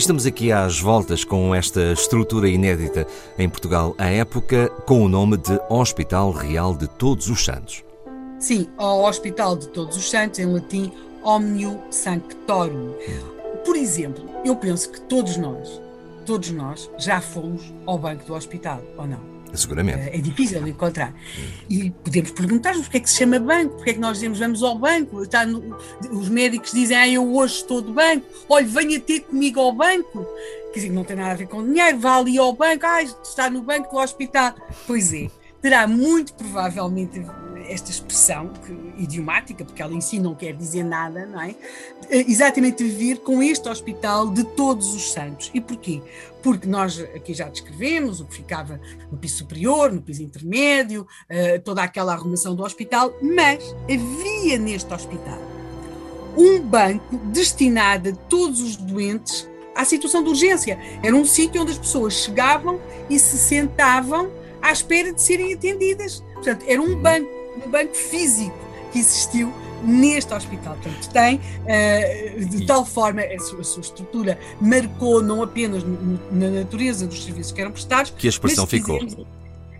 Estamos aqui às voltas com esta estrutura inédita em Portugal à época, com o nome de Hospital Real de Todos os Santos. Sim, ao Hospital de Todos os Santos, em latim, Omnium Sanctorum. Por exemplo, eu penso que todos nós, todos nós já fomos ao banco do hospital, ou não? Seguramente. É difícil de encontrar. E podemos perguntar-nos porque é que se chama banco, porque é que nós dizemos vamos ao banco. Está no, os médicos dizem, ah, eu hoje estou de banco, olha, venha ter comigo ao banco. Quer dizer, não tem nada a ver com dinheiro, vá ali ao banco, ah, está no banco do hospital. Pois é, terá muito provavelmente esta expressão que, idiomática, porque ela em si não quer dizer nada, não é? Eh, exatamente vir com este hospital de todos os santos. E porquê? Porque nós aqui já descrevemos o que ficava no piso superior, no piso intermédio, uh, toda aquela arrumação do hospital, mas havia neste hospital um banco destinado a todos os doentes à situação de urgência. Era um sítio onde as pessoas chegavam e se sentavam à espera de serem atendidas. Portanto, era um banco um banco físico que existiu neste hospital. Portanto, tem, uh, de tal forma, a sua, a sua, estrutura marcou não apenas na natureza dos serviços que eram prestados, que a expressão ficou.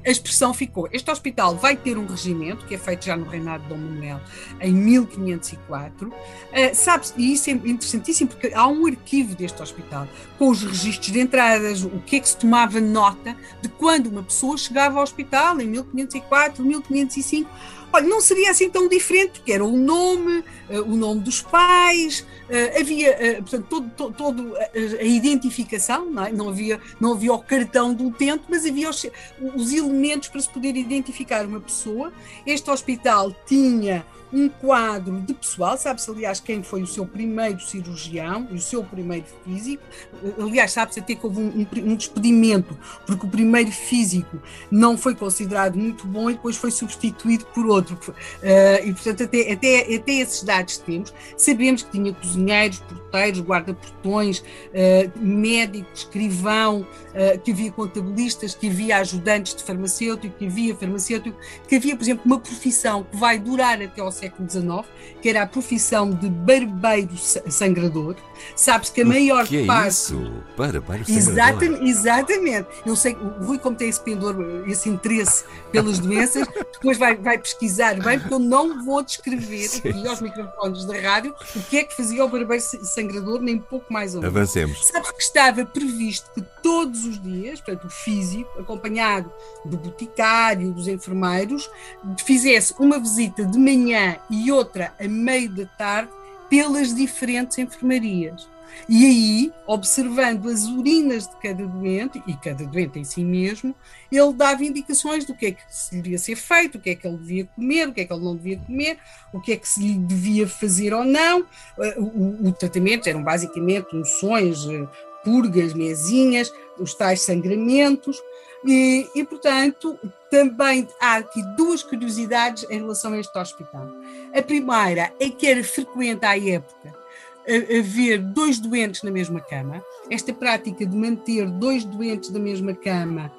A expressão ficou. Este hospital vai ter um regimento, que é feito já no reinado de Dom Manuel, em 1504. Uh, Sabe-se, e isso é interessantíssimo, porque há um arquivo deste hospital, com os registros de entradas, o que é que se tomava nota de quando uma pessoa chegava ao hospital, em 1504, 1505 Olha, não seria assim tão diferente, porque era o nome, uh, o nome dos pais, uh, havia, uh, portanto, todo, todo, todo a, a, identificação, não, é? não, havia, não havia o cartão do utente, mas havia os, os elementos para se poder identificar uma pessoa. Este hospital tinha um quadro de pessoal, sabe-se aliás quem foi o seu primeiro cirurgião e o seu primeiro físico, aliás sabe-se até que houve um, um, despedimento, porque o primeiro físico não foi considerado muito bom e depois foi substituído por outro, uh, e portanto até, até, até esses dados temos, sabemos que tinha cozinheiros, porteiros, guarda-portões, uh, médico, escrivão, uh, que havia contabilistas, que havia ajudantes de farmacêutico, que havia farmacêutico, que havia por exemplo uma profissão que vai durar até ao século XIX, que era a profissão de barbeiro sangrador. Sabe-se que a maior que é parte. Isso? Barbeiro sangrador. Exatamente, exatamente. Eu sei que o Rui, como tem esse pendor, esse interesse pelas doenças, depois vai, vai pesquisar bem, porque eu não vou descrever aqui aos microfones da rádio o que é que fazia o barbeiro sangrador, nem pouco mais ou menos. Avancemos. Sabes que estava previsto que todos os dias, portanto, o físico, acompanhado do boticário, dos enfermeiros, fizesse uma visita de manhã e outra a meio da tarde pelas diferentes enfermarias. E aí, observando as urinas de cada doente, e cada doente em si mesmo, ele dava indicações do que é que se devia ser feito, o que é que ele devia comer, o que é que ele não devia comer, o que é que se lhe devia fazer ou não. Eh, o, o tratamento eram basicamente unções, eh, purgas, mesinhas, os tais sangramentos. E, e, portanto, também há aqui duas curiosidades em relação a este hospital. A primeira é que era frequente à época haver dois doentes na mesma cama. Esta prática de manter dois doentes na mesma cama,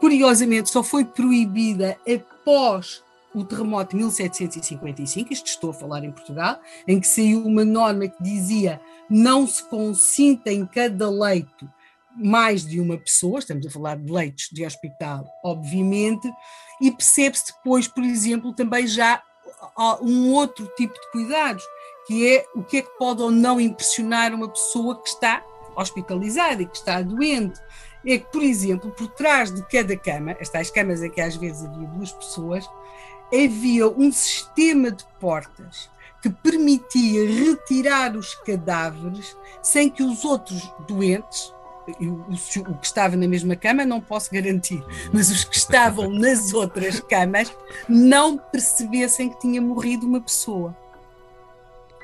curiosamente, só foi proibida após o terremoto de 1755, isto estou a falar em Portugal, em que saiu uma norma que dizia não se consinta em cada leito mais de uma pessoa, estamos a falar de leitos de hospital, obviamente, e percebe-se depois, por exemplo, também já um outro tipo de cuidados, que é o que é que pode ou não impressionar uma pessoa que está hospitalizada e que está doente. É que, por exemplo, por trás de cada cama, estas camas em que às vezes havia duas pessoas, havia um sistema de portas que permitia retirar os cadáveres sem que os outros doentes, o, que estava na mesma cama não posso garantir, mas os que estavam nas outras camas não percebessem que tinha morrido uma pessoa.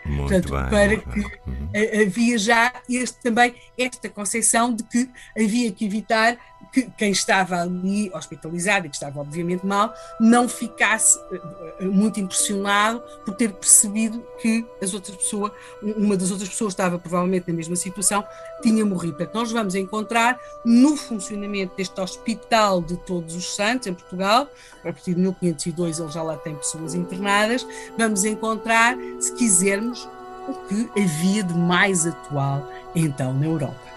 Muito Portanto, bem, para que havia já este, também esta concepção de que havia que evitar que quem estava ali hospitalizado e que estava obviamente mal, não ficasse uh, muito impressionado por ter percebido que as outras pessoas, uma das outras pessoas estava provavelmente na mesma situação, tinha morrido. Portanto, nós vamos encontrar no funcionamento deste Hospital de Todos os Santos, em Portugal, a partir de 1502 ele já lá tem pessoas internadas, vamos encontrar, se quisermos, o que havia de mais atual então na Europa.